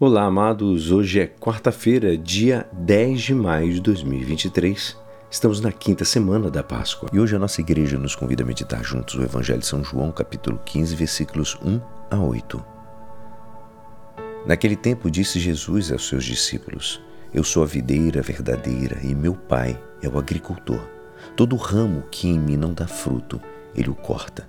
Olá, amados. Hoje é quarta-feira, dia 10 de maio de 2023. Estamos na quinta semana da Páscoa e hoje a nossa igreja nos convida a meditar juntos o Evangelho de São João, capítulo 15, versículos 1 a 8. Naquele tempo disse Jesus aos seus discípulos: Eu sou a videira verdadeira e meu Pai é o agricultor. Todo ramo que em mim não dá fruto, ele o corta,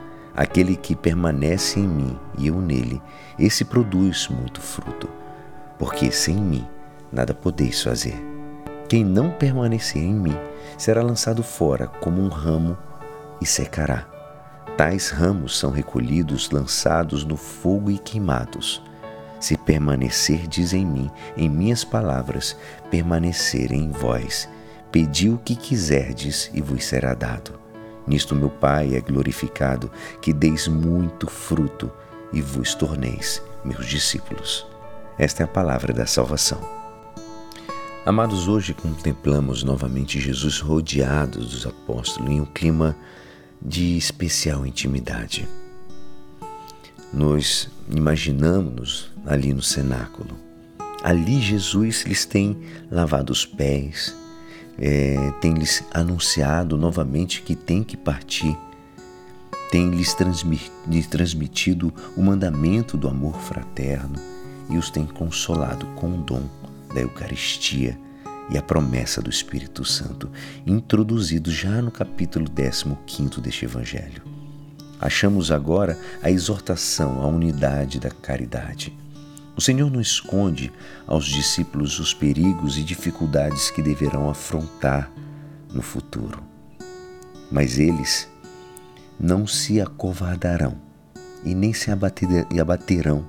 Aquele que permanece em mim e eu nele, esse produz muito fruto porque sem mim nada podeis fazer. Quem não permanecer em mim será lançado fora como um ramo e secará. Tais ramos são recolhidos, lançados no fogo e queimados. Se permanecerdes em mim, em minhas palavras, permanecerem em vós, pedi o que quiserdes e vos será dado. Nisto meu Pai é glorificado, que deis muito fruto e vos torneis meus discípulos. Esta é a palavra da salvação. Amados, hoje contemplamos novamente Jesus rodeado dos apóstolos em um clima de especial intimidade. Nós imaginamos ali no cenáculo. Ali Jesus lhes tem lavado os pés, é, tem lhes anunciado novamente que tem que partir, tem lhes transmitido o mandamento do amor fraterno e os tem consolado com o dom da Eucaristia e a promessa do Espírito Santo, introduzido já no capítulo 15 deste Evangelho. Achamos agora a exortação à unidade da caridade. O Senhor não esconde aos discípulos os perigos e dificuldades que deverão afrontar no futuro. Mas eles não se acovardarão e nem se abaterão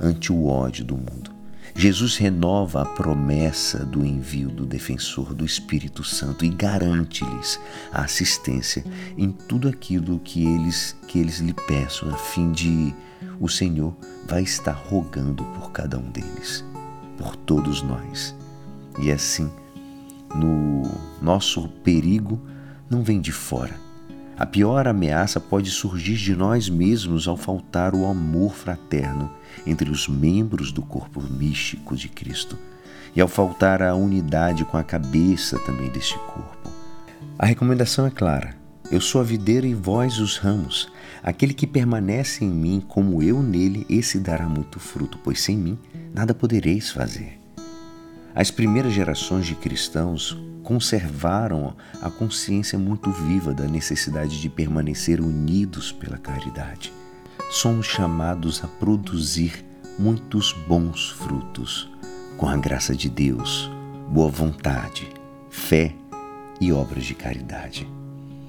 ante o ódio do mundo. Jesus renova a promessa do envio do defensor do Espírito Santo e garante-lhes a assistência em tudo aquilo que eles que eles lhe peçam, a fim de o Senhor vai estar rogando por cada um deles, por todos nós. E assim, no nosso perigo não vem de fora, a pior ameaça pode surgir de nós mesmos ao faltar o amor fraterno entre os membros do corpo místico de Cristo e ao faltar a unidade com a cabeça também deste corpo. A recomendação é clara: eu sou a videira e vós os ramos. Aquele que permanece em mim, como eu nele, esse dará muito fruto, pois sem mim nada podereis fazer. As primeiras gerações de cristãos conservaram a consciência muito viva da necessidade de permanecer unidos pela caridade. Somos chamados a produzir muitos bons frutos, com a graça de Deus, boa vontade, fé e obras de caridade.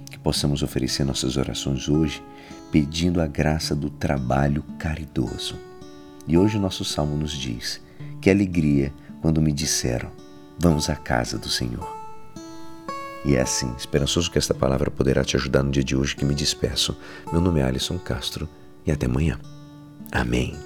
Que possamos oferecer nossas orações hoje pedindo a graça do trabalho caridoso. E hoje o nosso salmo nos diz: Que alegria quando me disseram: Vamos à casa do Senhor. E é assim, esperançoso que esta palavra poderá te ajudar no dia de hoje que me despeço. Meu nome é Alisson Castro e até amanhã. Amém.